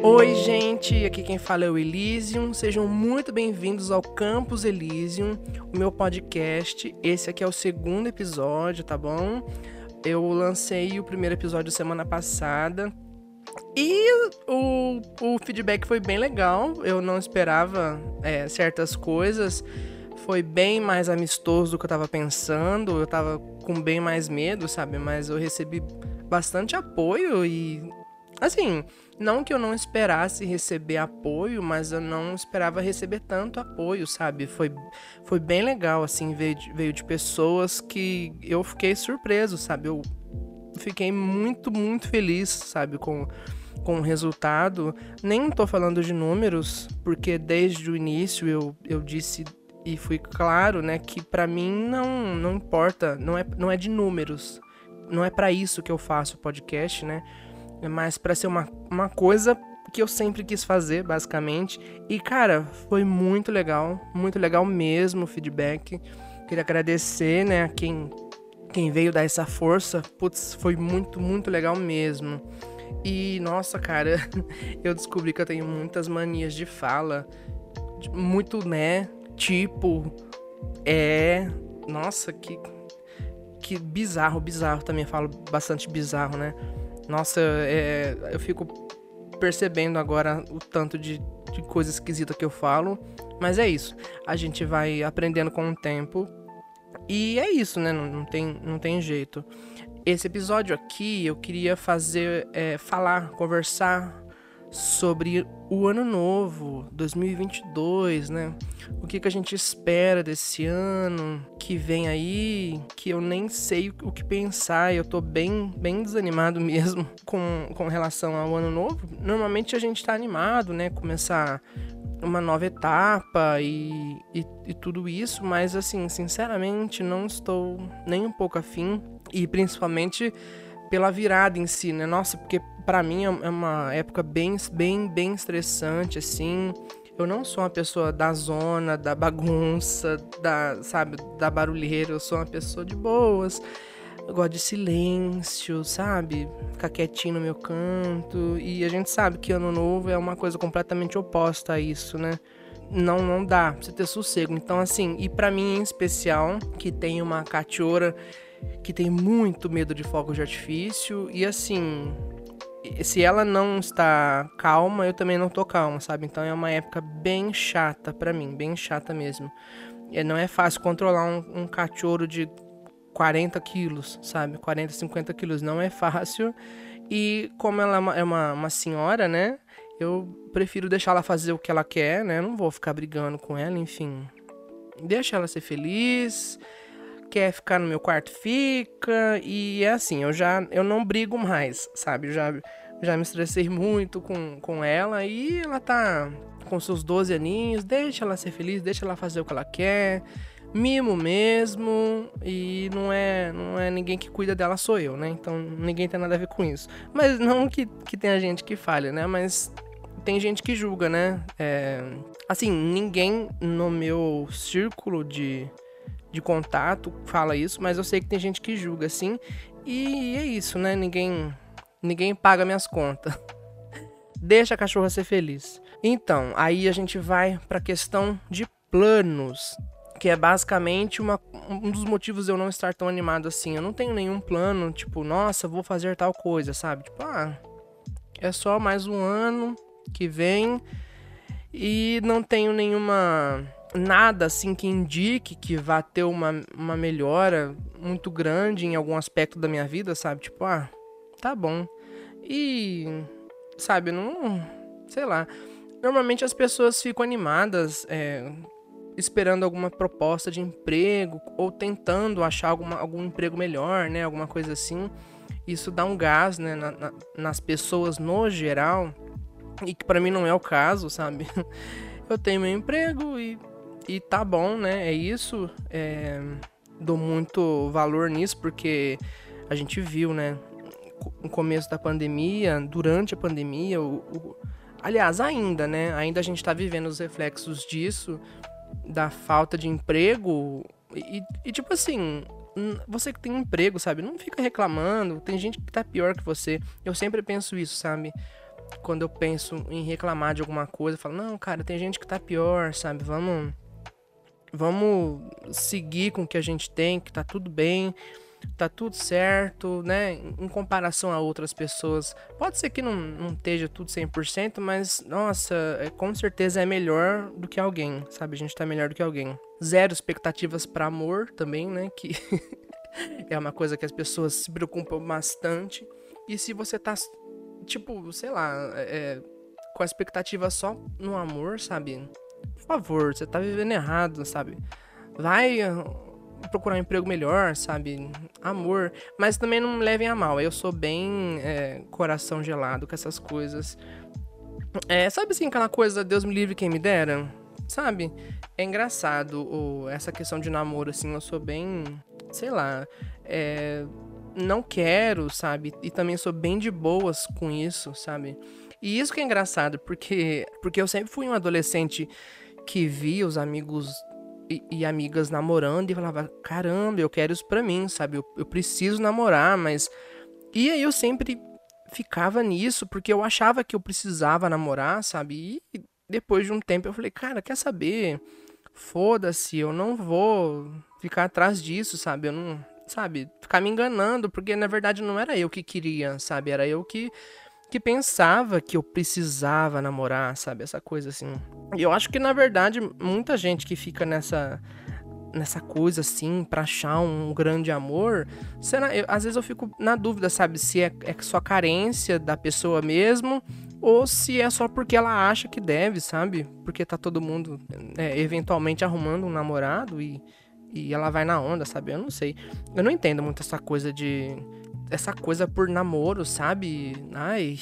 Oi, gente, aqui quem fala é o Elysium. Sejam muito bem-vindos ao Campus Elysium, o meu podcast. Esse aqui é o segundo episódio, tá bom? Eu lancei o primeiro episódio semana passada e o, o feedback foi bem legal. Eu não esperava é, certas coisas. Foi bem mais amistoso do que eu tava pensando. Eu tava com bem mais medo, sabe? Mas eu recebi bastante apoio e. Assim, não que eu não esperasse receber apoio, mas eu não esperava receber tanto apoio, sabe? Foi, foi bem legal, assim, veio de, veio de pessoas que eu fiquei surpreso, sabe? Eu fiquei muito, muito feliz, sabe, com, com o resultado. Nem tô falando de números, porque desde o início eu, eu disse e fui claro, né, que para mim não, não importa, não é, não é de números. Não é para isso que eu faço o podcast, né? É mais para ser uma, uma coisa que eu sempre quis fazer, basicamente. E, cara, foi muito legal, muito legal mesmo o feedback. Queria agradecer, né, a quem, quem veio dar essa força. Putz, foi muito, muito legal mesmo. E, nossa, cara, eu descobri que eu tenho muitas manias de fala. Muito, né, tipo, é. Nossa, que. Que bizarro, bizarro também. falo bastante bizarro, né? Nossa, é, eu fico percebendo agora o tanto de, de coisa esquisita que eu falo. Mas é isso. A gente vai aprendendo com o tempo. E é isso, né? Não, não, tem, não tem jeito. Esse episódio aqui eu queria fazer, é, falar, conversar sobre o ano novo, 2022, né? O que, que a gente espera desse ano que vem aí, que eu nem sei o que pensar, eu tô bem, bem desanimado mesmo com, com relação ao ano novo. Normalmente a gente tá animado, né? Começar uma nova etapa e, e, e, tudo isso, mas assim, sinceramente, não estou nem um pouco afim, e principalmente pela virada em si, né? Nossa, porque para mim é, é uma época bem, bem, bem estressante, assim. Eu não sou uma pessoa da zona, da bagunça, da, sabe, da barulheira. Eu sou uma pessoa de boas. Eu gosto de silêncio, sabe? Ficar quietinho no meu canto. E a gente sabe que ano novo é uma coisa completamente oposta a isso, né? Não, não dá pra você ter sossego. Então, assim, e para mim em especial, que tem uma cachorra que tem muito medo de fogos de artifício. E assim, se ela não está calma, eu também não tô calma, sabe? Então é uma época bem chata para mim, bem chata mesmo. E não é fácil controlar um, um cachorro de 40 quilos, sabe? 40, 50 quilos, não é fácil. E como ela é é uma, uma senhora, né? Eu prefiro deixar ela fazer o que ela quer, né? não vou ficar brigando com ela, enfim. Deixa ela ser feliz quer ficar no meu quarto, fica. E é assim, eu já eu não brigo mais, sabe? Eu já, já me estressei muito com, com ela e ela tá com seus 12 aninhos, deixa ela ser feliz, deixa ela fazer o que ela quer. Mimo mesmo, e não é não é ninguém que cuida dela, sou eu, né? Então ninguém tem nada a ver com isso. Mas não que, que tenha gente que falha, né? Mas tem gente que julga, né? É, assim, ninguém no meu círculo de, de contato fala isso, mas eu sei que tem gente que julga assim. E é isso, né? Ninguém ninguém paga minhas contas. Deixa a cachorra ser feliz. Então, aí a gente vai para a questão de planos, que é basicamente uma, um dos motivos de eu não estar tão animado assim. Eu não tenho nenhum plano, tipo, nossa, vou fazer tal coisa, sabe? Tipo, ah, é só mais um ano que vem e não tenho nenhuma nada assim que indique que vá ter uma, uma melhora muito grande em algum aspecto da minha vida, sabe? Tipo, ah, tá bom. E, sabe, não. Sei lá. Normalmente as pessoas ficam animadas, é, esperando alguma proposta de emprego ou tentando achar alguma, algum emprego melhor, né? Alguma coisa assim. Isso dá um gás, né? Na, na, nas pessoas no geral. E que para mim não é o caso, sabe? Eu tenho meu emprego e e tá bom, né? É isso. É, dou muito valor nisso porque a gente viu, né? No começo da pandemia, durante a pandemia, o, o aliás, ainda, né? Ainda a gente tá vivendo os reflexos disso, da falta de emprego. E, e tipo assim, você que tem emprego, sabe? Não fica reclamando. Tem gente que tá pior que você. Eu sempre penso isso, sabe? quando eu penso em reclamar de alguma coisa, eu falo, não, cara, tem gente que tá pior, sabe? Vamos vamos seguir com o que a gente tem, que tá tudo bem, tá tudo certo, né? Em comparação a outras pessoas. Pode ser que não, não esteja tudo 100%, mas, nossa, é, com certeza é melhor do que alguém, sabe? A gente tá melhor do que alguém. Zero expectativas para amor também, né? Que é uma coisa que as pessoas se preocupam bastante. E se você tá, tipo, sei lá, é, com a expectativa só no amor, sabe? Por favor, você tá vivendo errado, sabe? Vai procurar um emprego melhor, sabe? Amor. Mas também não me levem a mal. Eu sou bem é, coração gelado com essas coisas. É, sabe assim, aquela coisa, Deus me livre quem me dera? Sabe? É engraçado essa questão de namoro, assim, eu sou bem. Sei lá. É, não quero, sabe? E também sou bem de boas com isso, sabe? E isso que é engraçado, porque, porque eu sempre fui um adolescente que via os amigos e, e, amigas namorando e falava: caramba, eu quero isso pra mim, sabe? Eu, eu preciso namorar, mas. E aí eu sempre ficava nisso, porque eu achava que eu precisava namorar, sabe? E depois de um tempo eu falei: cara, quer saber? Foda-se, eu não vou ficar atrás disso, sabe? Eu não. Sabe? Ficar me enganando, porque na verdade não era eu que queria, sabe? Era eu que que pensava que eu precisava namorar, sabe? Essa coisa assim. E eu acho que na verdade muita gente que fica nessa nessa coisa assim para achar um grande amor, será, eu, às vezes eu fico na dúvida, sabe, se é, é só carência da pessoa mesmo ou se é só porque ela acha que deve, sabe? Porque tá todo mundo é, eventualmente arrumando um namorado e, e ela vai na onda, sabe? Eu não sei. Eu não entendo muito essa coisa de essa coisa por namoro, sabe? Ai,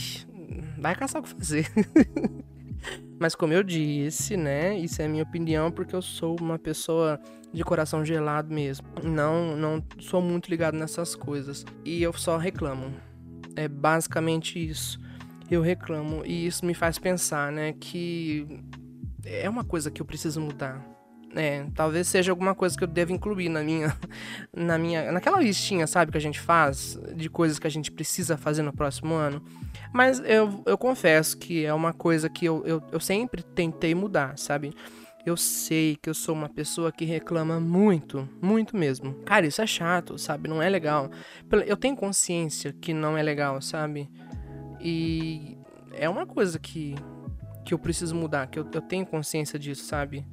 vai caçar o que fazer. Mas como eu disse, né? Isso é minha opinião porque eu sou uma pessoa de coração gelado mesmo. Não, não sou muito ligado nessas coisas e eu só reclamo. É basicamente isso. Eu reclamo e isso me faz pensar, né, que é uma coisa que eu preciso mudar é, talvez seja alguma coisa que eu devo incluir na minha, na minha, naquela listinha, sabe, que a gente faz de coisas que a gente precisa fazer no próximo ano. Mas eu, eu confesso que é uma coisa que eu, eu, eu sempre tentei mudar, sabe? Eu sei que eu sou uma pessoa que reclama muito, muito mesmo. Cara, isso é chato, sabe? Não é legal. Eu tenho consciência que não é legal, sabe? E é uma coisa que, que eu preciso mudar, que eu, eu tenho consciência disso, sabe?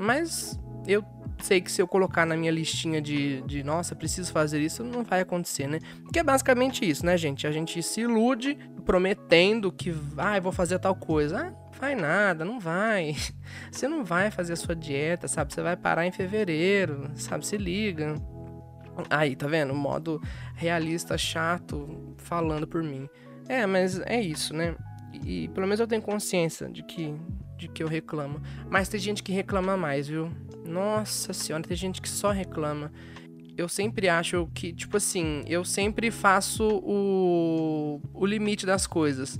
Mas eu sei que se eu colocar na minha listinha de, de nossa, preciso fazer isso, não vai acontecer, né? Que é basicamente isso, né, gente? A gente se ilude prometendo que vai, ah, vou fazer tal coisa. Ah, vai nada, não vai. Você não vai fazer a sua dieta, sabe? Você vai parar em fevereiro, sabe? Se liga. Aí, tá vendo? Modo realista, chato, falando por mim. É, mas é isso, né? E pelo menos eu tenho consciência de que de que eu reclamo. Mas tem gente que reclama mais, viu? Nossa senhora, tem gente que só reclama. Eu sempre acho que, tipo assim, eu sempre faço o, o limite das coisas.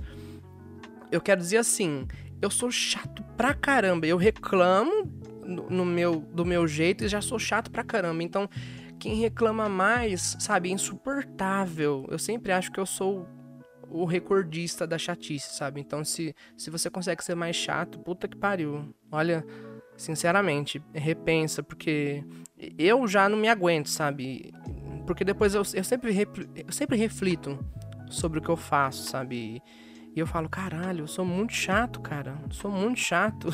Eu quero dizer assim, eu sou chato pra caramba. Eu reclamo no, meu, do meu jeito e já sou chato pra caramba. Então, quem reclama mais, sabe, é insuportável. Eu sempre acho que eu sou o recordista da chatice, sabe? Então, se, se você consegue ser mais chato, puta que pariu. Olha, sinceramente, repensa, porque eu já não me aguento, sabe? Porque depois eu, eu, sempre, eu sempre reflito sobre o que eu faço, sabe? E eu falo, caralho, eu sou muito chato, cara. Eu sou muito chato.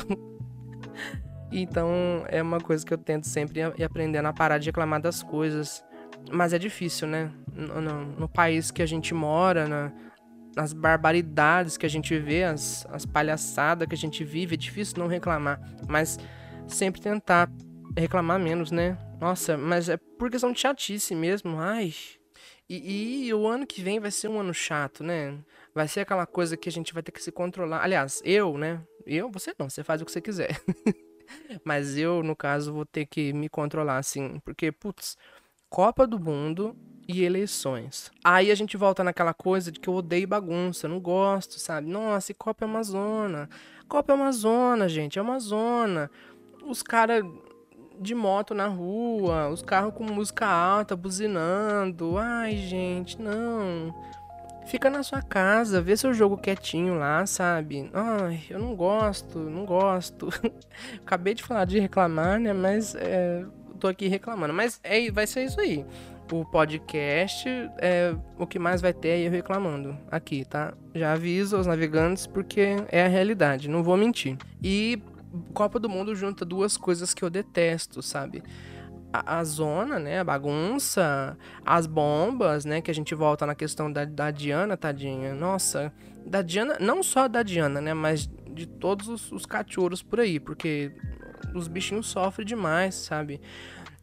então, é uma coisa que eu tento sempre ir aprendendo a parar de reclamar das coisas. Mas é difícil, né? No, no, no país que a gente mora, na, as barbaridades que a gente vê, as, as palhaçadas que a gente vive, é difícil não reclamar. Mas sempre tentar reclamar menos, né? Nossa, mas é por questão de chatice mesmo. Ai. E, e, o ano que vem vai ser um ano chato, né? Vai ser aquela coisa que a gente vai ter que se controlar. Aliás, eu, né? Eu, você não, você faz o que você quiser. mas eu, no caso, vou ter que me controlar, assim. Porque, putz, Copa do Mundo e eleições. Aí a gente volta naquela coisa de que eu odeio bagunça, não gosto, sabe? Nossa, e Copa é uma zona. Copa é uma zona, gente, é uma zona. Os caras de moto na rua, os carros com música alta, buzinando. Ai, gente, não. Fica na sua casa, vê seu jogo quietinho lá, sabe? Ai, eu não gosto, não gosto. Acabei de falar de reclamar, né? Mas é, tô aqui reclamando. Mas é, vai ser isso aí. O podcast, é, o que mais vai ter é eu reclamando aqui, tá? Já aviso aos navegantes porque é a realidade, não vou mentir. E Copa do Mundo junta duas coisas que eu detesto, sabe? A, a, zona, né? A bagunça, as bombas, né? Que a gente volta na questão da, da Diana, tadinha. Nossa, da Diana, não só da Diana, né? Mas de todos os, os cachorros por aí, porque os bichinhos sofrem demais, sabe?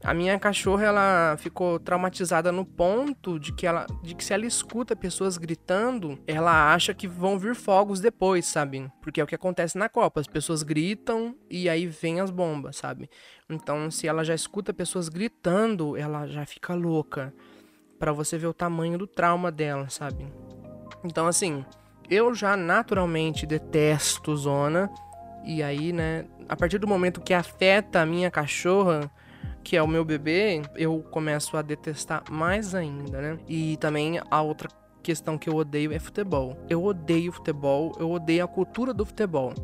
A minha cachorra, ela ficou traumatizada no ponto de que ela, de que se ela escuta pessoas gritando, ela acha que vão vir fogos depois, sabe? Porque é o que acontece na Copa, as pessoas gritam e aí vem as bombas, sabe? Então, se ela já escuta pessoas gritando, ela já fica louca. Para você ver o tamanho do trauma dela, sabe? Então, assim, eu já naturalmente detesto zona. E aí, né, a partir do momento que afeta a minha cachorra, que é o meu bebê, eu começo a detestar mais ainda, né? E também a outra questão que eu odeio é futebol. Eu odeio futebol, eu odeio a cultura do futebol.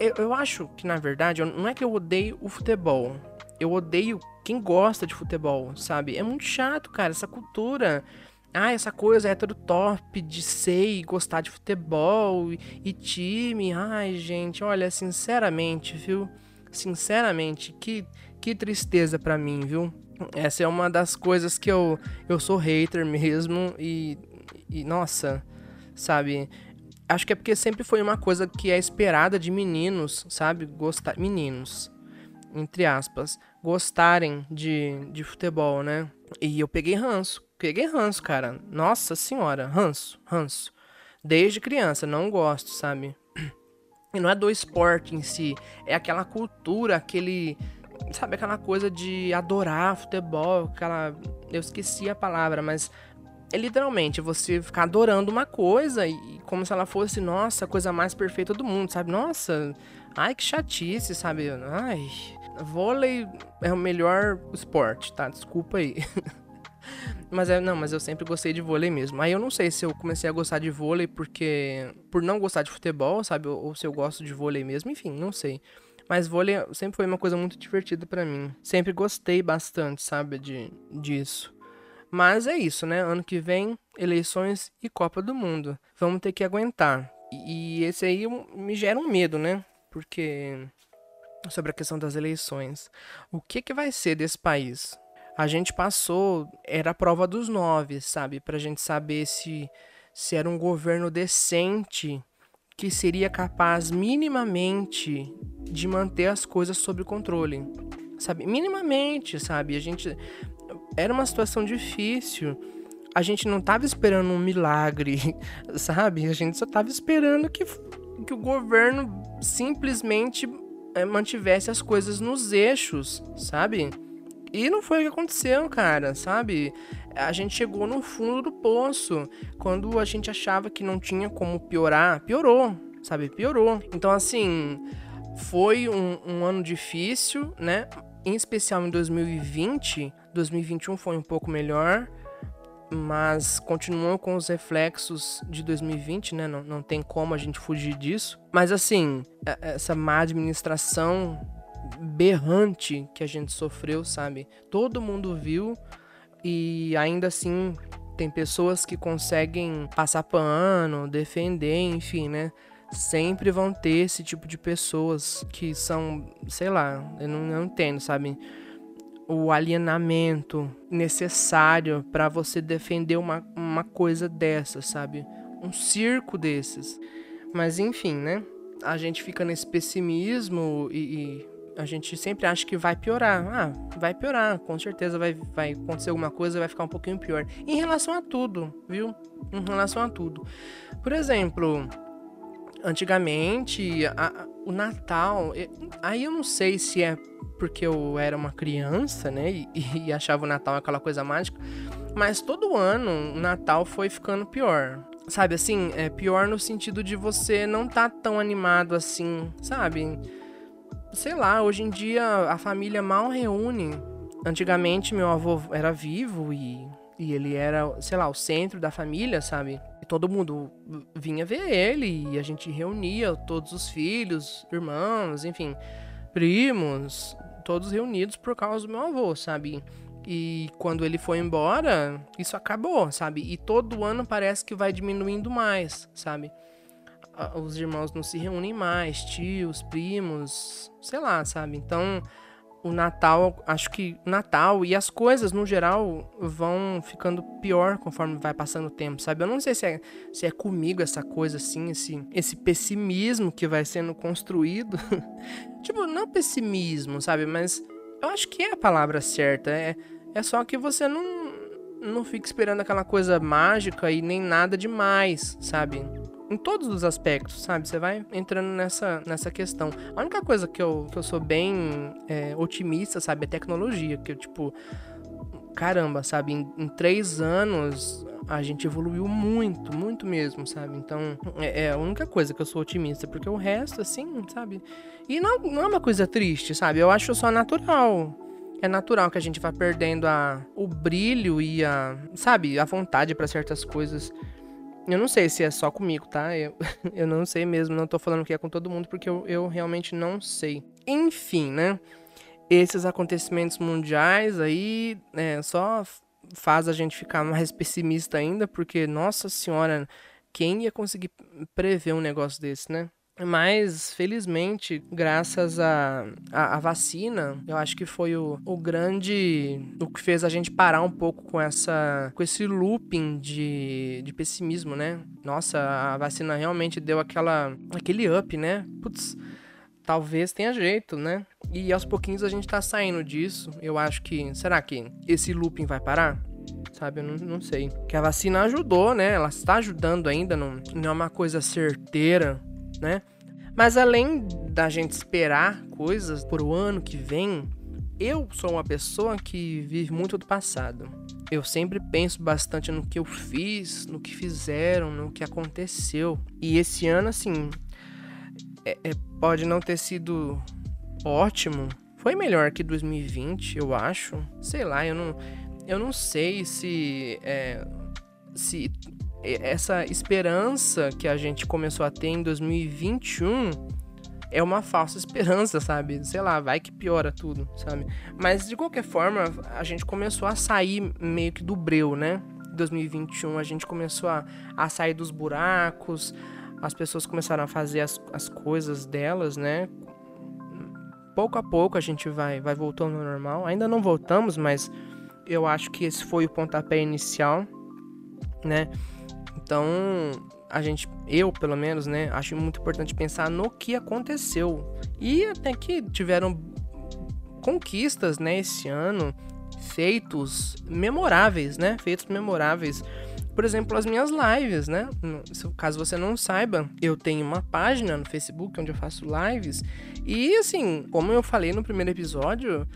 Eu, eu acho que, na verdade, não é que eu odeio o futebol. Eu odeio quem gosta de futebol, sabe? É muito chato, cara, essa cultura. Ah, essa coisa hétero top de ser e gostar de futebol e, e time. Ai, gente, olha, sinceramente, viu? Sinceramente, que que tristeza para mim, viu? Essa é uma das coisas que eu, eu sou hater mesmo e, e, nossa, sabe? Acho que é porque sempre foi uma coisa que é esperada de meninos, sabe? Gostar. Meninos, entre aspas, gostarem de, de futebol, né? E eu peguei ranço. Peguei ranço, cara. Nossa senhora, ranço, ranço. Desde criança, não gosto, sabe? E não é do esporte em si, é aquela cultura, aquele sabe, aquela coisa de adorar futebol, aquela. Eu esqueci a palavra, mas é literalmente você ficar adorando uma coisa e como se ela fosse, nossa, a coisa mais perfeita do mundo, sabe? Nossa, ai que chatice, sabe? Ai, vôlei é o melhor esporte, tá? Desculpa aí. mas é, não, mas eu sempre gostei de vôlei mesmo. Aí eu não sei se eu comecei a gostar de vôlei porque por não gostar de futebol, sabe? Ou, ou se eu gosto de vôlei mesmo, enfim, não sei. Mas vôlei sempre foi uma coisa muito divertida para mim. Sempre gostei bastante, sabe, de, disso. Mas é isso, né? Ano que vem, eleições e Copa do Mundo. Vamos ter que aguentar. E, e esse aí me gera um medo, né? Porque sobre a questão das eleições. O que que vai ser desse país? A gente passou, era a prova dos nove, sabe? Pra gente saber se, se era um governo decente que seria capaz minimamente de manter as coisas sob controle. Sabe? Minimamente, sabe? A gente. Era uma situação difícil. A gente não estava esperando um milagre, sabe? A gente só estava esperando que, que o governo simplesmente é, mantivesse as coisas nos eixos, sabe? E não foi o que aconteceu, cara, sabe? A gente chegou no fundo do poço. Quando a gente achava que não tinha como piorar, piorou, sabe? Piorou. Então, assim, foi um, um ano difícil, né? Em especial em 2020. 2021 foi um pouco melhor, mas continuou com os reflexos de 2020, né? Não, não tem como a gente fugir disso. Mas assim, é, essa má administração berrante que a gente sofreu, sabe? Todo mundo viu e ainda assim tem pessoas que conseguem passar pano, defender, enfim, né? Sempre vão ter esse tipo de pessoas que são, sei lá, eu não, não entendo, sabe? O alienamento necessário para você defender uma, uma coisa dessa, sabe? Um circo desses. Mas enfim, né? A gente fica nesse pessimismo e, e a gente sempre acha que vai piorar. Ah, vai piorar, com certeza vai, vai acontecer alguma coisa, vai ficar um pouquinho pior. Em relação a tudo, viu? Em relação a tudo. Por exemplo, antigamente, a, o Natal, aí eu não sei se é porque eu era uma criança, né, e, e, achava o Natal aquela coisa mágica, mas todo ano o Natal foi ficando pior. Sabe assim, é pior no sentido de você não tá tão animado assim, sabe? Sei lá, hoje em dia a família mal reúne. Antigamente meu avô era vivo e E ele era, sei lá, o centro da família, sabe? E todo mundo vinha ver ele e a gente reunia todos os filhos, irmãos, enfim, primos, todos reunidos por causa do meu avô, sabe? E quando ele foi embora, isso acabou, sabe? E todo ano parece que vai diminuindo mais, sabe? Os irmãos não se reúnem mais, tios, primos, sei lá, sabe? Então, o Natal, acho que Natal e as coisas no geral vão ficando pior conforme vai passando o tempo, sabe? Eu não sei se é, se é comigo essa coisa assim, esse, esse pessimismo que vai sendo construído. tipo, não pessimismo, sabe? Mas eu acho que é a palavra certa. É, é só que você não, não fica esperando aquela coisa mágica e nem nada demais, sabe? Em todos os aspectos, sabe? Você vai entrando nessa, nessa questão. A única coisa que eu, que eu sou bem é, otimista, sabe? É tecnologia. Que eu, tipo, caramba, sabe? Em, em, três anos a gente evoluiu muito, muito mesmo, sabe? Então é, é, a única coisa que eu sou otimista, porque o resto, assim, sabe? E não, não é uma coisa triste, sabe? Eu acho só natural. É natural que a gente vá perdendo a, o brilho e a, sabe, a vontade para certas coisas. Eu não sei se é só comigo, tá? Eu, eu não sei mesmo, não tô falando que é com todo mundo, porque eu, eu realmente não sei. Enfim, né? Esses acontecimentos mundiais aí é, só faz a gente ficar mais pessimista ainda, porque, nossa senhora, quem ia conseguir prever um negócio desse, né? Mas, felizmente, graças à a, a, a, vacina, eu acho que foi o, o grande. o que fez a gente parar um pouco com essa. com esse looping de, de pessimismo, né? Nossa, a vacina realmente deu aquela. aquele up, né? Putz, talvez tenha jeito, né? E aos pouquinhos a gente tá saindo disso. Eu acho que. Será que esse looping vai parar? sabe? Eu não, não, sei. Que a vacina ajudou, né? Ela está ajudando ainda, não, não é uma coisa certeira, né? Mas além da gente esperar coisas por o ano que vem, eu sou uma pessoa que vive muito do passado. Eu sempre penso bastante no que eu fiz, no que fizeram, no que aconteceu. E esse ano, assim, é, é, pode não ter sido ótimo. Foi melhor que 2020, eu acho. Sei lá, eu não, eu não sei se, é, se essa esperança que a gente começou a ter em 2021 é uma falsa esperança, sabe? Sei lá, vai que piora tudo, sabe? Mas de qualquer forma, a gente começou a sair meio que do breu, né? 2021 a gente começou a, a sair dos buracos, as pessoas começaram a fazer as, as coisas delas, né? Pouco a pouco a gente vai, vai voltando ao normal. Ainda não voltamos, mas eu acho que esse foi o pontapé inicial, né? Então, a gente, eu pelo menos, né, acho muito importante pensar no que aconteceu. E até que tiveram conquistas, né, esse ano, feitos memoráveis, né? Feitos memoráveis. Por exemplo, as minhas lives, né? Caso você não saiba, eu tenho uma página no Facebook onde eu faço lives. E assim, como eu falei no primeiro episódio,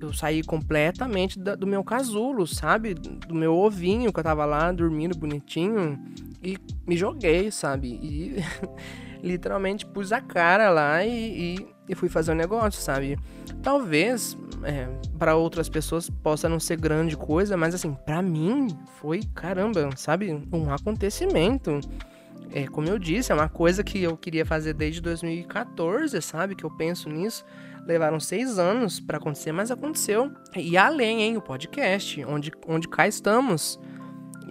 eu saí completamente da, do meu casulo, sabe? Do meu ovinho que eu tava lá dormindo bonitinho e me joguei, sabe? E literalmente pus a cara lá e, e, e fui fazer o um negócio, sabe? Talvez é, para outras pessoas possa não ser grande coisa, mas assim, para mim foi caramba, sabe? Um acontecimento. É, como eu disse, é uma coisa que eu queria fazer desde 2014, sabe? Que eu penso nisso. Levaram seis anos para acontecer, mas aconteceu. E além, hein, o podcast, onde, onde cá estamos.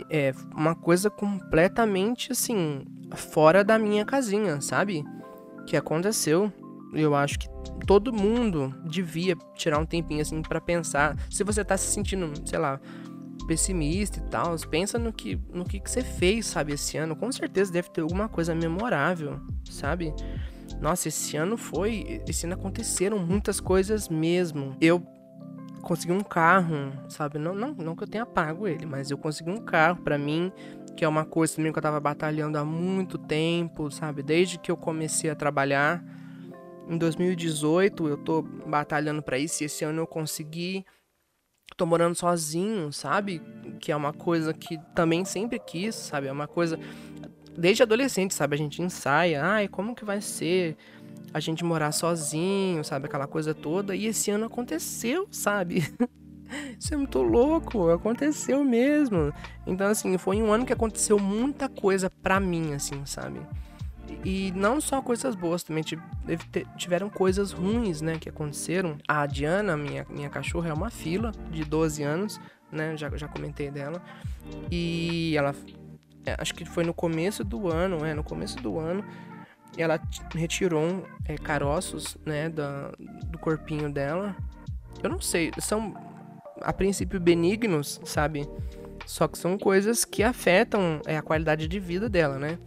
É uma coisa completamente, assim, fora da minha casinha, sabe? Que aconteceu. Eu acho que todo mundo devia tirar um tempinho, assim, para pensar. Se você tá se sentindo, sei lá, pessimista e tal, pensa no que, no que, que você fez, sabe, esse ano. Com certeza deve ter alguma coisa memorável, sabe? Nossa, esse ano foi. Esse ano aconteceram muitas coisas mesmo. Eu consegui um carro, sabe? Não, não, não que eu tenha pago ele, mas eu consegui um carro para mim, que é uma coisa também que eu tava batalhando há muito tempo, sabe? Desde que eu comecei a trabalhar. Em 2018 eu tô batalhando para isso e esse ano eu consegui. Tô morando sozinho, sabe? Que é uma coisa que também sempre quis, sabe? É uma coisa desde adolescente, sabe? A gente ensaia, ai, como que vai ser a gente morar sozinho, sabe? Aquela coisa toda. E esse ano aconteceu, sabe? Isso é muito louco, aconteceu mesmo. Então, assim, foi um ano que aconteceu muita coisa pra mim, assim, sabe? E não só coisas boas, também tiveram coisas ruins, né, que aconteceram. A Diana, minha, minha cachorra, é uma fila de 12 anos, né, já, já comentei dela. E ela, acho que foi no começo do ano, é, no começo do ano, ela retirou é, caroços, né, da, do corpinho dela. Eu não sei, são a princípio benignos, sabe? Só que são coisas que afetam é, a qualidade de vida dela, né?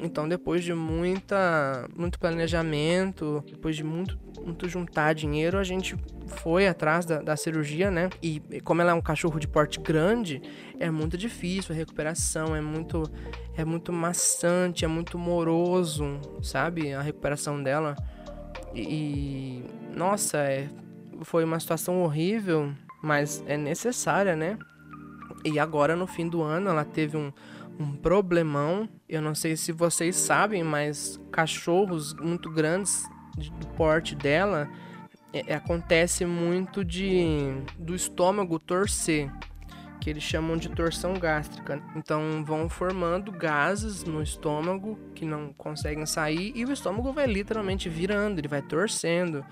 Então, depois de muita, muito planejamento, depois de muito, muito juntar dinheiro, a gente foi atrás da, da, cirurgia, né? E como ela é um cachorro de porte grande, é muito difícil a recuperação, é muito, é muito maçante, é muito moroso, sabe? A recuperação dela. E, e nossa, é, foi uma situação horrível, mas é necessária, né? E agora no fim do ano ela teve um um problemão. Eu não sei se vocês sabem, mas cachorros muito grandes do porte dela é, é, acontece muito de do estômago torcer, que eles chamam de torção gástrica. Então vão formando gases no estômago que não conseguem sair e o estômago vai literalmente virando, ele vai torcendo.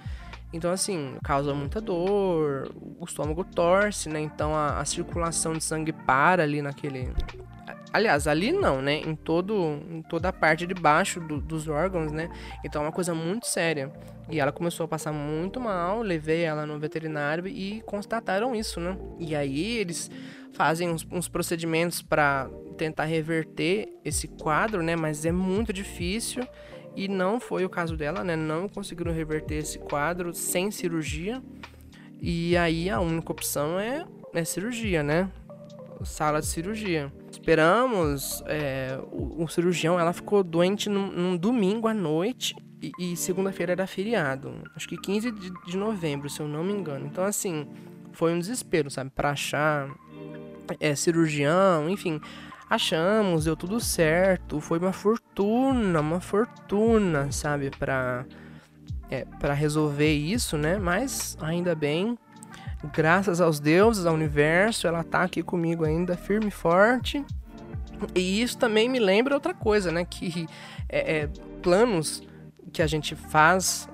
Então, assim, causa muita dor, o estômago torce, né? Então a, a circulação de sangue para ali naquele, Aliás, ali não, né? Em, todo, em toda a parte de baixo do, dos órgãos, né? Então é uma coisa muito séria. E ela começou a passar muito mal, levei ela no veterinário e constataram isso, né? E aí eles fazem uns, uns procedimentos para tentar reverter esse quadro, né? Mas é muito difícil e não foi o caso dela, né? Não conseguiram reverter esse quadro sem cirurgia. E aí a única opção é, é cirurgia, né? Sala de cirurgia. Esperamos. É, o, o, cirurgião, ela ficou doente num, num domingo à noite e, e segunda-feira era feriado. Acho que 15 de, de, novembro, se eu não me engano. Então, assim, foi um desespero, sabe? Pra achar é, cirurgião, enfim. Achamos, deu tudo certo. Foi uma fortuna, uma fortuna, sabe? Pra, é, pra resolver isso, né? Mas ainda bem graças aos deuses, ao universo, ela tá aqui comigo ainda, firme e forte. E isso também me lembra outra coisa, né? Que é, é, planos que a gente faz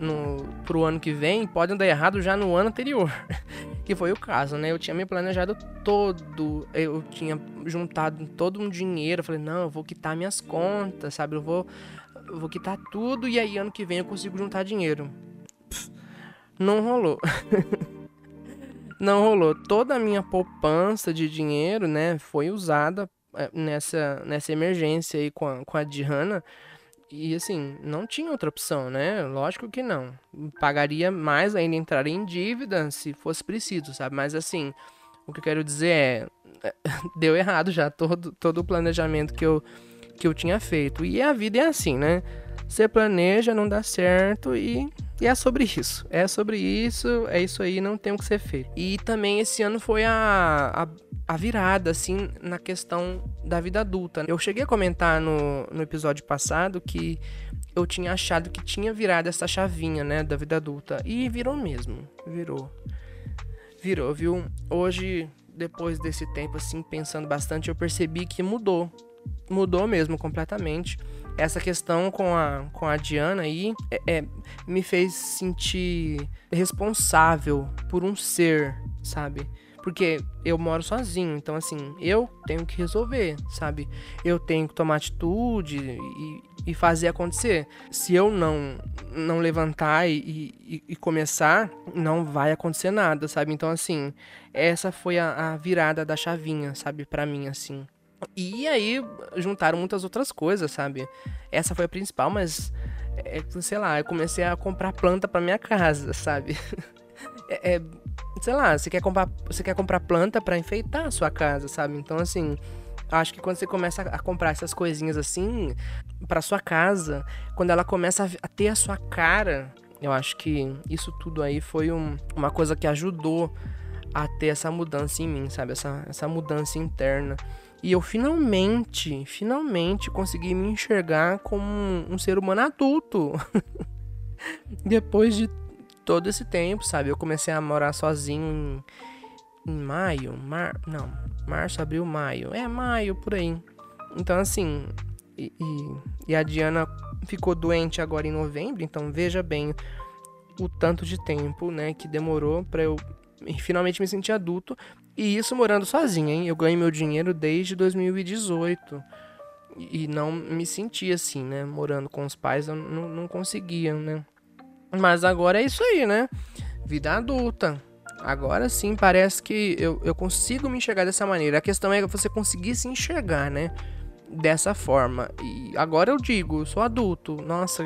no, pro ano que vem podem dar errado já no ano anterior. que foi o caso, né? Eu tinha me planejado todo, eu tinha juntado todo um dinheiro. Eu falei, não, eu vou quitar minhas contas, sabe? Eu vou, eu vou quitar tudo e aí ano que vem eu consigo juntar dinheiro. Pff, não rolou. não rolou. Toda a minha poupança de dinheiro, né, foi usada eh, nessa, nessa emergência aí com a, com a Diana. E assim, não tinha outra opção, né? Lógico que não. Pagaria mais ainda, entraria em dívida se fosse preciso, sabe? Mas assim, o que eu quero dizer é. Deu errado já todo, todo o planejamento que eu, que eu tinha feito. E a vida é assim, né? Você planeja, não dá certo e, e é sobre isso. É sobre isso, é isso aí, não tem o que ser feito. E também esse ano foi a, a, a virada, assim, na questão da vida adulta. Eu cheguei a comentar no, no episódio passado que eu tinha achado que tinha virado essa chavinha, né, da vida adulta. E virou mesmo. Virou. Virou, viu? Hoje, depois desse tempo, assim, pensando bastante, eu percebi que mudou. Mudou mesmo completamente essa questão com a, com a Diana aí é, é, me fez sentir responsável por um ser, sabe? Porque eu moro sozinho, então assim, eu tenho que resolver, sabe? Eu tenho que tomar atitude e, e fazer acontecer. Se eu não não levantar e, e, e, começar, não vai acontecer nada, sabe? Então assim, essa foi a, a virada da chavinha, sabe, para mim assim. E aí juntaram muitas outras coisas, sabe? Essa foi a principal, mas é, sei lá, eu comecei a comprar planta para minha casa, sabe? É, é, sei lá, você quer comprar, você quer comprar planta para enfeitar a sua casa, sabe? Então assim, acho que quando você começa a comprar essas coisinhas assim para sua casa, quando ela começa a ter a sua cara, eu acho que isso tudo aí foi um, uma coisa que ajudou a ter essa mudança em mim, sabe? Essa, essa mudança interna. E eu finalmente, finalmente consegui me enxergar como um, ser humano adulto. Depois de todo esse tempo, sabe? Eu comecei a morar sozinho em maio, mar, não, março, abril, maio. É maio por aí. Então assim, e, e, e a Diana ficou doente agora em novembro, então veja bem o tanto de tempo, né, que demorou para eu finalmente me sentir adulto e isso morando sozinho, hein? Eu ganhei meu dinheiro desde 2018 e não me senti assim, né? Morando com os pais, eu não, não conseguia, né? Mas agora é isso aí, né? Vida adulta. Agora sim, parece que eu, eu consigo me enxergar dessa maneira. A questão é você conseguir se enxergar, né? Dessa forma. E agora eu digo, sou adulto. Nossa,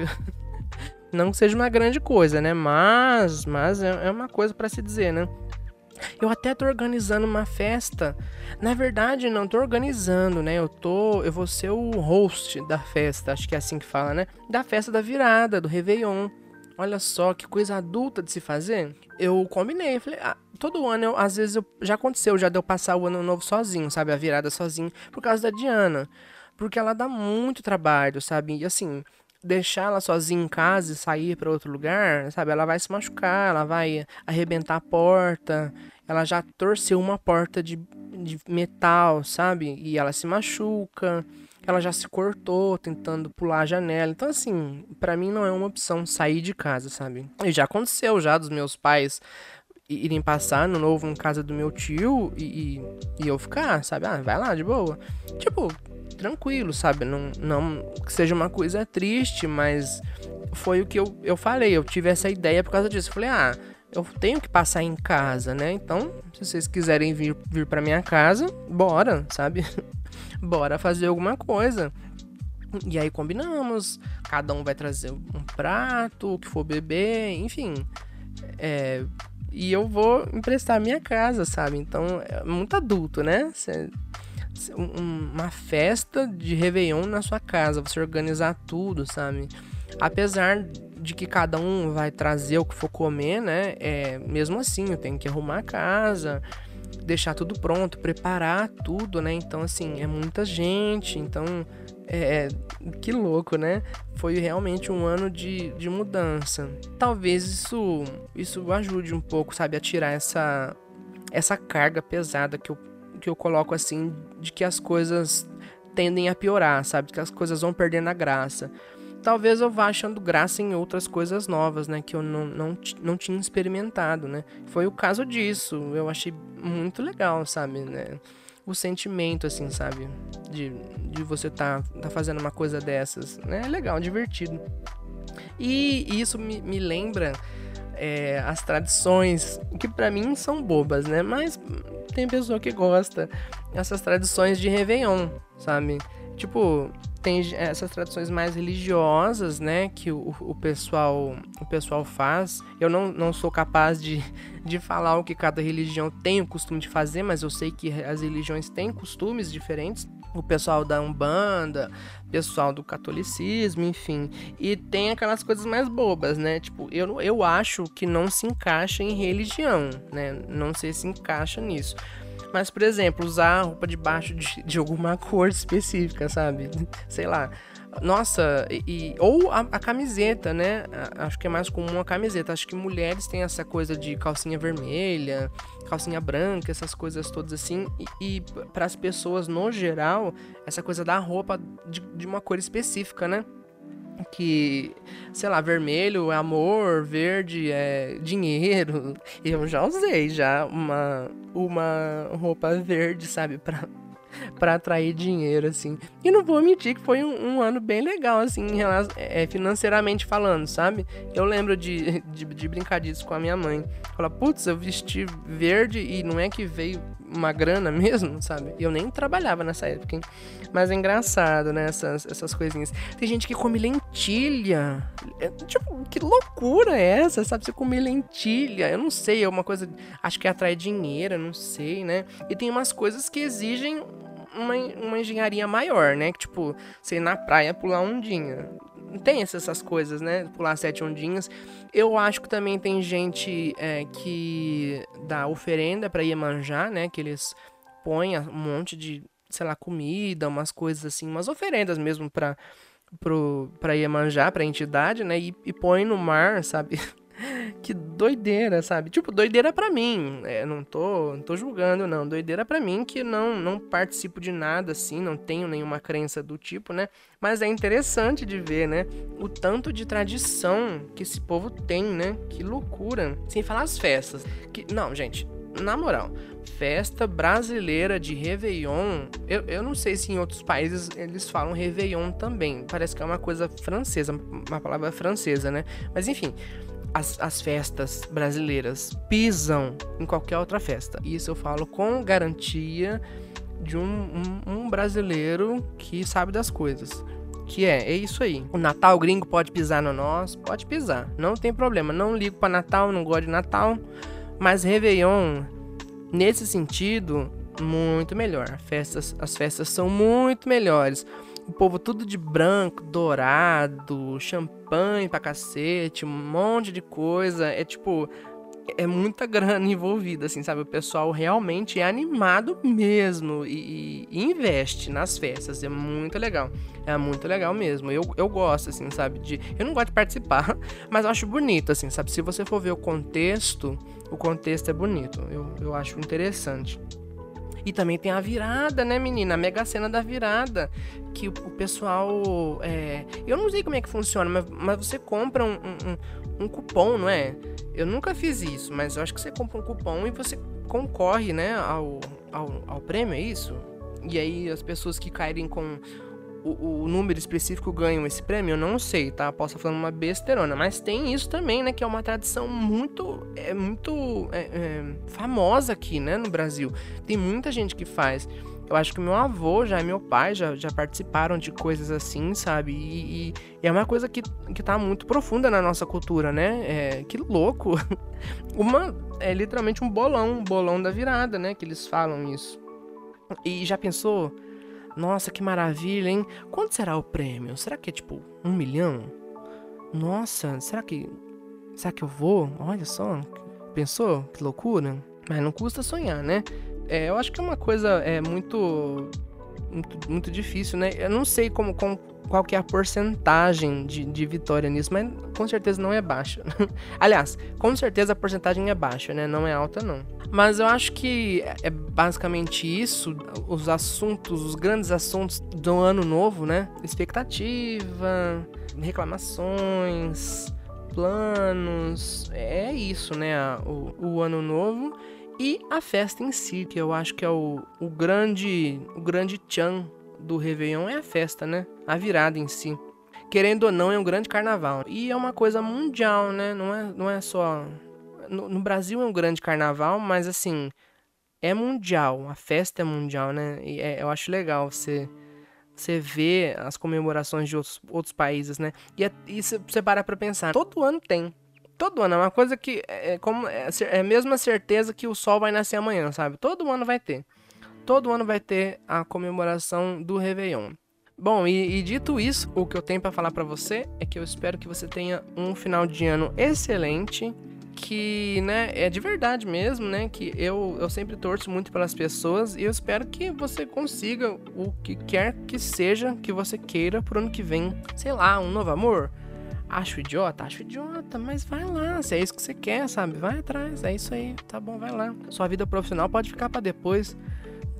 não que seja uma grande coisa, né? Mas, mas é, é uma coisa para se dizer, né? Eu até tô organizando uma festa. Na verdade, não tô organizando, né? Eu tô, eu vou ser o host da festa, acho que é assim que fala, né? Da festa da virada, do Réveillon. Olha só que coisa adulta de se fazer. Eu combinei, falei, ah, todo ano, eu, às vezes eu, já aconteceu, já deu passar o ano novo sozinho, sabe? A virada sozinho, por causa da Diana. Porque ela dá muito trabalho, sabe? E assim, deixar ela sozinha em casa e sair para outro lugar, sabe? Ela vai se machucar, ela vai arrebentar a porta. Ela já torceu uma porta de, de metal, sabe? E ela se machuca. Ela já se cortou tentando pular a janela. Então, assim, para mim não é uma opção sair de casa, sabe? E já aconteceu já dos meus pais irem passar no novo em casa do meu tio e, e, e eu ficar, sabe? Ah, vai lá, de boa. Tipo, tranquilo, sabe? Não, não que seja uma coisa triste, mas foi o que eu, eu falei. Eu tive essa ideia por causa disso. Eu falei, ah, eu tenho que passar em casa, né? Então, se vocês quiserem vir, vir pra minha casa, bora, sabe? bora fazer alguma coisa. E aí combinamos, cada um vai trazer um prato, o que for beber, enfim. É, e eu vou emprestar minha casa, sabe? Então, é muito adulto, né? Cê, uma festa de Réveillon na sua casa, você organizar tudo, sabe? Apesar de que cada um vai trazer o que for comer, né? É, mesmo assim, eu tenho que arrumar a casa, deixar tudo pronto, preparar tudo, né? Então, assim, é muita gente, então é, que louco, né? Foi realmente um ano de, de mudança. Talvez isso, isso ajude um pouco, sabe, a tirar essa, essa carga pesada que eu que eu coloco assim de que as coisas tendem a piorar, sabe? Que as coisas vão perdendo a graça. Talvez eu vá achando graça em outras coisas novas, né? Que eu não, não, não tinha experimentado, né? Foi o caso disso. Eu achei muito legal, sabe? Né? O sentimento, assim, sabe? De, de você tá, tá fazendo uma coisa dessas. Né? É legal, divertido. E isso me, me lembra é, as tradições, que para mim são bobas, né? Mas tem pessoa que gosta. Essas tradições de Réveillon, sabe? Tipo, tem essas tradições mais religiosas, né, que o, o, pessoal o pessoal faz. Eu não, não sou capaz de, de falar o que cada religião tem o costume de fazer, mas eu sei que as religiões têm costumes diferentes. O pessoal da Umbanda, pessoal do catolicismo, enfim. E tem aquelas coisas mais bobas, né? Tipo, eu, eu acho que não se encaixa em religião, né? Não sei se encaixa nisso. Mas, por exemplo, usar roupa debaixo de, de alguma cor específica, sabe? Sei lá. Nossa, e, ou a, a, camiseta, né? Acho que é mais comum a camiseta. Acho que mulheres têm essa coisa de calcinha vermelha, calcinha branca, essas coisas todas assim. E, e para as pessoas, no geral, essa coisa da roupa de, de uma cor específica, né? que, sei lá, vermelho é amor, verde é dinheiro. Eu já usei já uma, uma roupa verde, sabe, pra, pra atrair dinheiro, assim. E não vou mentir que foi um, um ano bem legal, assim, é, financeiramente falando, sabe? Eu lembro de, de, de brincadinhas com a minha mãe. Fala, putz, eu vesti verde e não é que veio uma grana mesmo, sabe? Eu nem trabalhava nessa época, hein? Mas é engraçado, né? Essas, essas coisinhas. Tem gente que come lentilha. É, tipo, que loucura é essa, sabe? Você comer lentilha. Eu não sei, é uma coisa. Acho que atrai dinheiro, não sei, né? E tem umas coisas que exigem uma, uma engenharia maior, né? Que, tipo, você ir na praia pular ondinha tem essas coisas, né? Pular sete ondinhas. Eu acho que também tem gente é, que dá oferenda para Iemanjá, né? Que eles põem um monte de, sei lá, comida, umas coisas assim, umas oferendas mesmo para pro, pra Iemanjá, pra entidade, né? E, e põe no mar, sabe? que doideira, sabe? Tipo, doideira para mim. É, não tô, não tô julgando, não. Doideira para mim que não, não participo de nada assim, não tenho nenhuma crença do tipo, né? Mas é interessante de ver, né? O tanto de tradição que esse povo tem, né? Que loucura. Sem falar as festas. Que, não, gente, na moral, festa brasileira de Réveillon, eu, eu não sei se em outros países eles falam Réveillon também. Parece que é uma coisa francesa, uma palavra francesa, né? Mas enfim, as, as festas brasileiras pisam em qualquer outra festa. Isso eu falo com garantia de um, um, um brasileiro que sabe das coisas. Que é, é isso aí. O Natal gringo pode pisar no nosso, pode pisar, não tem problema. Não ligo para Natal, não gosto de Natal. Mas Réveillon, nesse sentido, muito melhor. Festas, as festas são muito melhores. O povo tudo de branco, dourado, champanhe pra cacete, um monte de coisa. É tipo, é muita grana envolvida, assim, sabe? O pessoal realmente é animado mesmo e, e, investe nas festas. É muito legal. É muito legal mesmo. Eu, eu gosto, assim, sabe? De, eu não gosto de participar, mas eu acho bonito, assim, sabe? Se você for ver o contexto, o contexto é bonito. Eu, eu acho interessante. E também tem a virada, né, menina? A mega cena da virada. Que o, pessoal. É... Eu não sei como é que funciona, mas, mas você compra um, um, um, cupom, não é? Eu nunca fiz isso, mas eu acho que você compra um cupom e você concorre, né, ao, ao, ao prêmio, é isso? E aí as pessoas que caírem com o, o, número específico ganham esse prêmio, eu não sei, tá? Posso estar falando uma besteirona, mas tem isso também, né? Que é uma tradição muito, é muito é, é, famosa aqui, né? No Brasil. Tem muita gente que faz. Eu acho que meu avô já e meu pai já, já participaram de coisas assim, sabe? E, e, e, é uma coisa que, que tá muito profunda na nossa cultura, né? É, que louco! Uma, é literalmente um bolão, um bolão da virada, né? Que eles falam isso. E já pensou nossa, que maravilha, hein? Quanto será o prêmio? Será que é tipo um milhão? Nossa, será que. Será que eu vou? Olha só. Pensou? Que loucura. Mas não custa sonhar, né? É, eu acho que é uma coisa é, muito, muito. Muito difícil, né? Eu não sei como, como qual que é a porcentagem de, de vitória nisso, mas com certeza não é baixa. Aliás, com certeza a porcentagem é baixa, né? Não é alta, não. Mas eu acho que é basicamente isso, os assuntos, os grandes assuntos do ano novo, né? Expectativa, reclamações, planos, é isso, né? O, o ano novo e a festa em si, que eu acho que é o, o grande, o grande tchan do Réveillon é a festa, né? A virada em si. Querendo ou não, é um grande carnaval. E é uma coisa mundial, né? Não é, não é só. No, no Brasil é um grande carnaval, mas assim. É mundial. A festa é mundial, né? E é, eu acho legal você. Você vê as comemorações de outros, outros países, né? E, é, e você para pra pensar. Todo ano tem. Todo ano. É uma coisa que. É, é como, é, é a mesma certeza que o sol vai nascer amanhã, sabe? Todo ano vai ter todo ano vai ter a comemoração do Réveillon. Bom, e, e dito isso, o que eu tenho para falar para você é que eu espero que você tenha um final de ano excelente, que, né, é de verdade mesmo, né, que eu, eu sempre torço muito pelas pessoas e eu espero que você consiga o que quer que seja que você queira pro ano que vem. Sei lá, um novo amor? Acho idiota? Acho idiota, mas vai lá, se é isso que você quer, sabe? Vai atrás, é isso aí, tá bom, vai lá. Sua vida profissional pode ficar para depois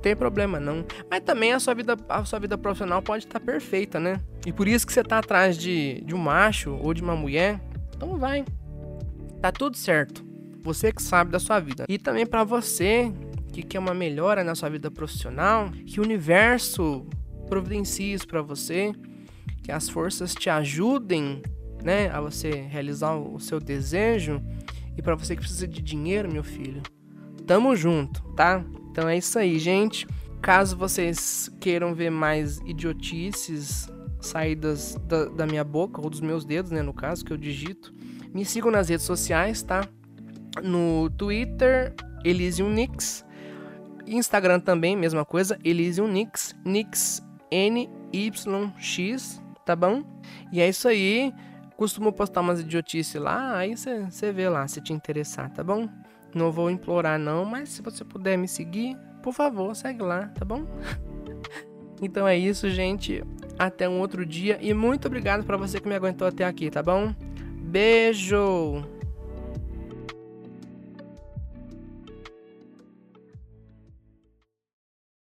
tem problema não. Mas também a sua vida, a sua vida profissional pode estar perfeita, né? E por isso que você tá atrás de, de um macho ou de uma mulher, então vai. Tá tudo certo. Você que sabe da sua vida. E também para você que quer uma melhora na sua vida profissional, que o universo providencie isso para você, que as forças te ajudem, né, a você realizar o seu desejo. E para você que precisa de dinheiro, meu filho, tamo junto, tá? Então é isso aí, gente. Caso vocês queiram ver mais idiotices saídas da, da minha boca, ou dos meus dedos, né, no caso, que eu digito, me sigam nas redes sociais, tá? No Twitter, Elysium Nix. Instagram também, mesma coisa, Elysium Nix. Nix N-Y-X, tá bom? E é isso aí. Costumo postar umas idiotices lá, aí você vê lá se te interessar, tá bom? Não vou implorar não, mas se você puder me seguir, por favor, segue lá, tá bom? então é isso, gente. Até um outro dia e muito obrigado para você que me aguentou até aqui, tá bom? Beijo.